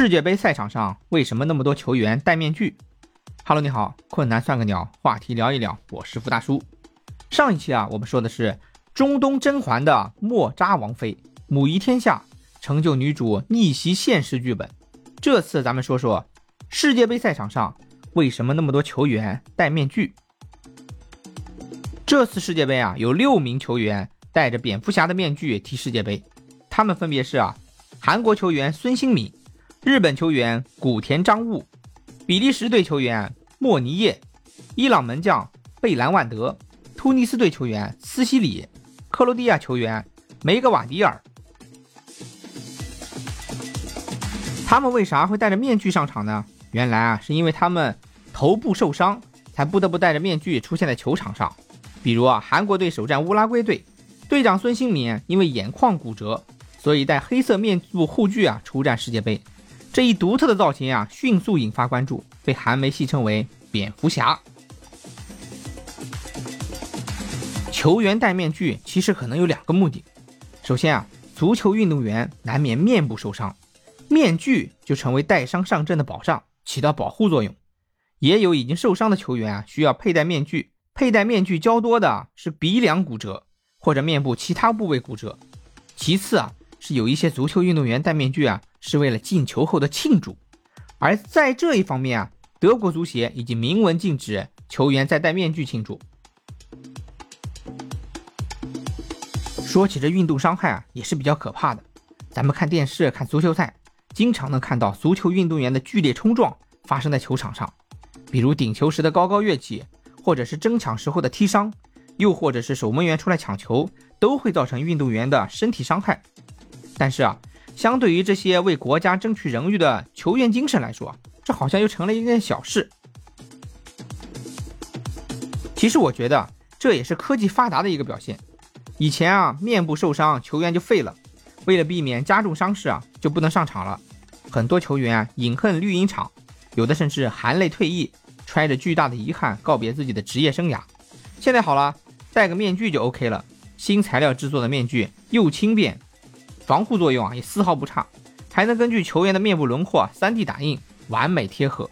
世界杯赛场上为什么那么多球员戴面具？Hello，你好，困难算个鸟，话题聊一聊，我是付大叔。上一期啊，我们说的是中东甄嬛的莫扎王妃，母仪天下，成就女主逆袭现实剧本。这次咱们说说世界杯赛场上为什么那么多球员戴面具。这次世界杯啊，有六名球员戴着蝙蝠侠的面具踢世界杯，他们分别是啊，韩国球员孙兴敏。日本球员古田彰悟，比利时队球员莫尼耶，伊朗门将贝兰万德，突尼斯队球员斯西里，克罗地亚球员梅格瓦迪尔。他们为啥会戴着面具上场呢？原来啊，是因为他们头部受伤，才不得不戴着面具出现在球场上。比如啊，韩国队首战乌拉圭队，队长孙兴敏因为眼眶骨折，所以戴黑色面部护具啊出战世界杯。这一独特的造型啊，迅速引发关注，被韩媒戏称为“蝙蝠侠”。球员戴面具其实可能有两个目的。首先啊，足球运动员难免面部受伤，面具就成为带伤上阵的保障，起到保护作用。也有已经受伤的球员啊，需要佩戴面具。佩戴面具较多的是鼻梁骨折或者面部其他部位骨折。其次啊，是有一些足球运动员戴面具啊。是为了进球后的庆祝，而在这一方面啊，德国足协已经明文禁止球员在戴面具庆祝。说起这运动伤害啊，也是比较可怕的。咱们看电视看足球赛，经常能看到足球运动员的剧烈冲撞发生在球场上，比如顶球时的高高跃起，或者是争抢时候的踢伤，又或者是守门员出来抢球，都会造成运动员的身体伤害。但是啊。相对于这些为国家争取荣誉的球员精神来说，这好像又成了一件小事。其实我觉得这也是科技发达的一个表现。以前啊，面部受伤球员就废了，为了避免加重伤势啊，就不能上场了。很多球员啊饮恨绿茵场，有的甚至含泪退役，揣着巨大的遗憾告别自己的职业生涯。现在好了，戴个面具就 OK 了。新材料制作的面具又轻便。防护作用啊也丝毫不差，还能根据球员的面部轮廓 3D 打印，完美贴合。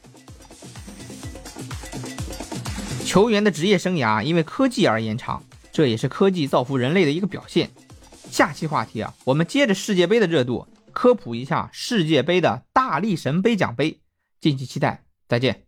球员的职业生涯因为科技而延长，这也是科技造福人类的一个表现。下期话题啊，我们接着世界杯的热度，科普一下世界杯的大力神杯奖杯，敬请期待，再见。